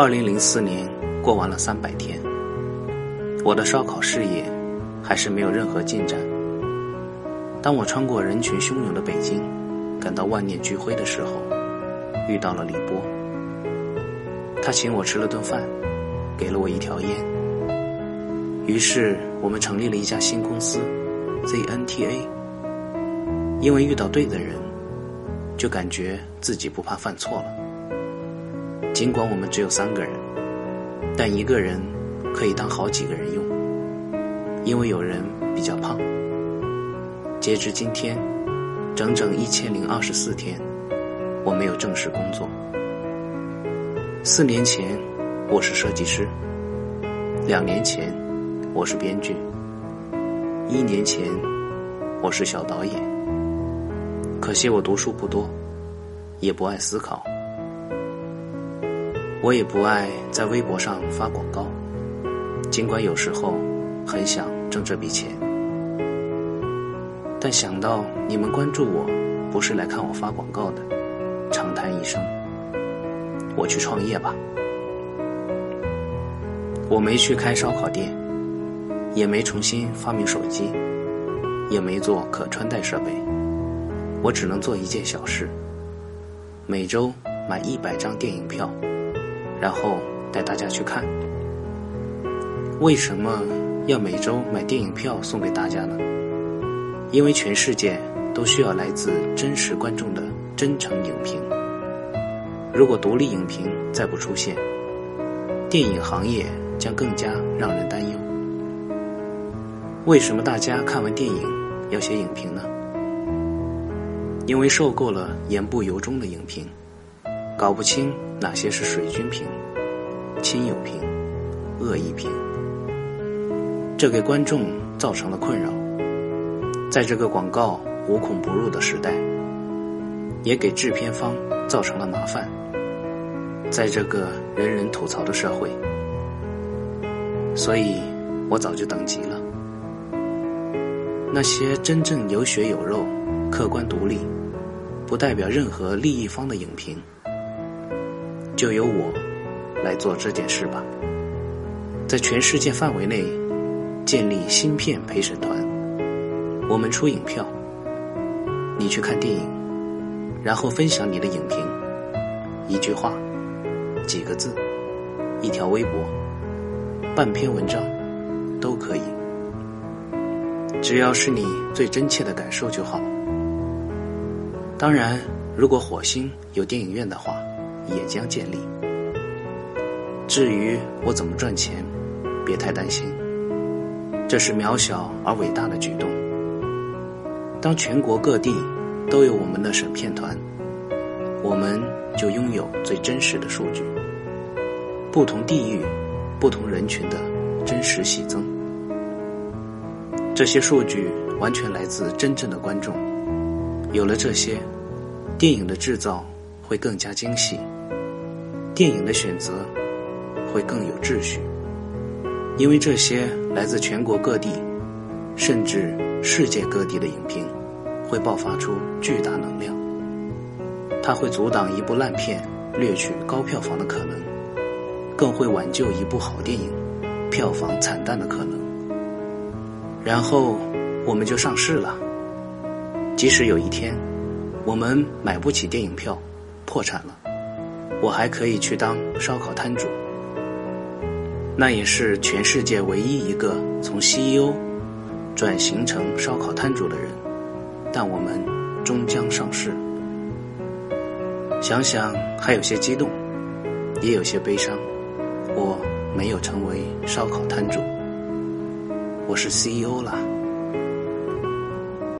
二零零四年过完了三百天，我的烧烤事业还是没有任何进展。当我穿过人群汹涌的北京，感到万念俱灰的时候，遇到了李波。他请我吃了顿饭，给了我一条烟。于是我们成立了一家新公司 ZNTA。因为遇到对的人，就感觉自己不怕犯错了。尽管我们只有三个人，但一个人可以当好几个人用，因为有人比较胖。截至今天，整整一千零二十四天，我没有正式工作。四年前，我是设计师；两年前，我是编剧；一年前，我是小导演。可惜我读书不多，也不爱思考。我也不爱在微博上发广告，尽管有时候很想挣这笔钱，但想到你们关注我不是来看我发广告的，长叹一声，我去创业吧。我没去开烧烤店，也没重新发明手机，也没做可穿戴设备，我只能做一件小事：每周买一百张电影票。然后带大家去看。为什么要每周买电影票送给大家呢？因为全世界都需要来自真实观众的真诚影评。如果独立影评再不出现，电影行业将更加让人担忧。为什么大家看完电影要写影评呢？因为受够了言不由衷的影评。搞不清哪些是水军评、亲友评、恶意评，这给观众造成了困扰。在这个广告无孔不入的时代，也给制片方造成了麻烦。在这个人人吐槽的社会，所以我早就等急了。那些真正有血有肉、客观独立、不代表任何利益方的影评。就由我来做这件事吧，在全世界范围内建立芯片陪审团，我们出影票，你去看电影，然后分享你的影评，一句话，几个字，一条微博，半篇文章，都可以，只要是你最真切的感受就好。当然，如果火星有电影院的话。也将建立。至于我怎么赚钱，别太担心，这是渺小而伟大的举动。当全国各地都有我们的审片团，我们就拥有最真实的数据，不同地域、不同人群的真实喜增。这些数据完全来自真正的观众。有了这些，电影的制造会更加精细。电影的选择会更有秩序，因为这些来自全国各地，甚至世界各地的影评，会爆发出巨大能量。它会阻挡一部烂片掠取高票房的可能，更会挽救一部好电影票房惨淡的可能。然后我们就上市了。即使有一天我们买不起电影票，破产了。我还可以去当烧烤摊主，那也是全世界唯一一个从 CEO 转型成烧烤摊主的人。但我们终将上市，想想还有些激动，也有些悲伤。我没有成为烧烤摊主，我是 CEO 了。